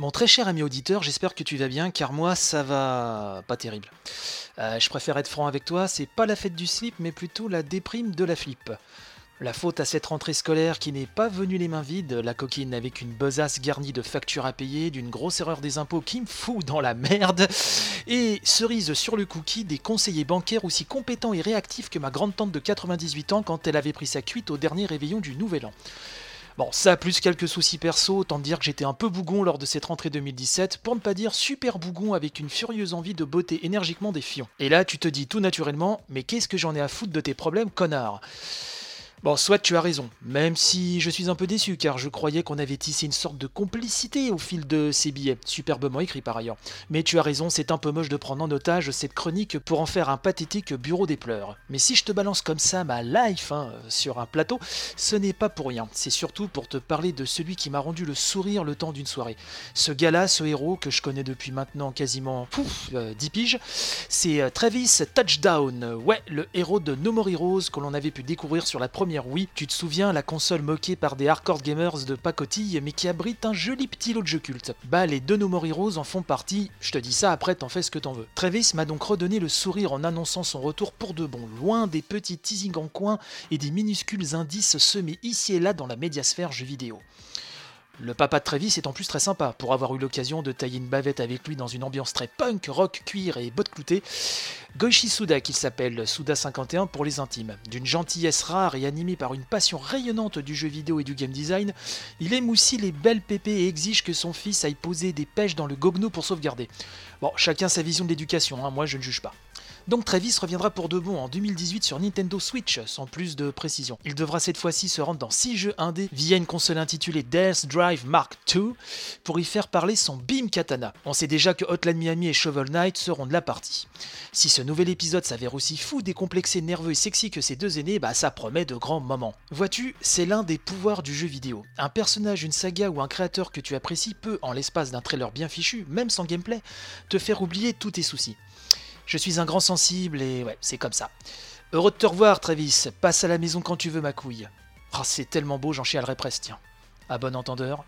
Mon très cher ami auditeur, j'espère que tu vas bien, car moi ça va pas terrible. Euh, je préfère être franc avec toi, c'est pas la fête du slip, mais plutôt la déprime de la flip. La faute à cette rentrée scolaire qui n'est pas venue les mains vides, la coquine avec une besace garnie de factures à payer, d'une grosse erreur des impôts qui me fout dans la merde, et cerise sur le cookie des conseillers bancaires aussi compétents et réactifs que ma grande-tante de 98 ans quand elle avait pris sa cuite au dernier réveillon du Nouvel An. Bon, ça plus quelques soucis perso, autant dire que j'étais un peu bougon lors de cette rentrée 2017, pour ne pas dire super bougon avec une furieuse envie de botter énergiquement des fions. Et là, tu te dis tout naturellement, mais qu'est-ce que j'en ai à foutre de tes problèmes, connard? Bon, soit tu as raison, même si je suis un peu déçu car je croyais qu'on avait tissé une sorte de complicité au fil de ces billets, superbement écrit par ailleurs. Mais tu as raison, c'est un peu moche de prendre en otage cette chronique pour en faire un pathétique bureau des pleurs. Mais si je te balance comme ça ma life hein, sur un plateau, ce n'est pas pour rien, c'est surtout pour te parler de celui qui m'a rendu le sourire le temps d'une soirée. Ce gars-là, ce héros que je connais depuis maintenant quasiment pouf, 10 euh, piges, c'est euh, Travis Touchdown, ouais, le héros de No More Heroes que l'on avait pu découvrir sur la première oui, tu te souviens, la console moquée par des hardcore gamers de pacotille, mais qui abrite un joli petit lot de jeux cultes. Bah, les deux No More en font partie, je te dis ça, après t'en fais ce que t'en veux. Travis m'a donc redonné le sourire en annonçant son retour pour de bon, loin des petits teasings en coin et des minuscules indices semés ici et là dans la médiasphère jeux vidéo. Le papa de Travis est en plus très sympa, pour avoir eu l'occasion de tailler une bavette avec lui dans une ambiance très punk, rock, cuir et bottes cloutées. Goichi Suda, qu'il s'appelle Suda 51 pour les intimes. D'une gentillesse rare et animé par une passion rayonnante du jeu vidéo et du game design, il aime aussi les belles pépées et exige que son fils aille poser des pêches dans le gogno pour sauvegarder. Bon, chacun sa vision de l'éducation, hein, moi je ne juge pas. Donc Travis reviendra pour de bon en 2018 sur Nintendo Switch, sans plus de précision. Il devra cette fois-ci se rendre dans 6 jeux indés via une console intitulée Death Drive Mark II pour y faire parler son Beam Katana. On sait déjà que Hotline Miami et Shovel Knight seront de la partie. Si ce nouvel épisode s'avère aussi fou, décomplexé, nerveux et sexy que ses deux aînés, bah ça promet de grands moments. Vois-tu, c'est l'un des pouvoirs du jeu vidéo. Un personnage, une saga ou un créateur que tu apprécies peut, en l'espace d'un trailer bien fichu, même sans gameplay, te faire oublier tous tes soucis. Je suis un grand sensible et ouais, c'est comme ça. Heureux de te revoir, Travis. Passe à la maison quand tu veux, ma couille. Oh, c'est tellement beau, j'en chialerai presque, tiens. À bon entendeur,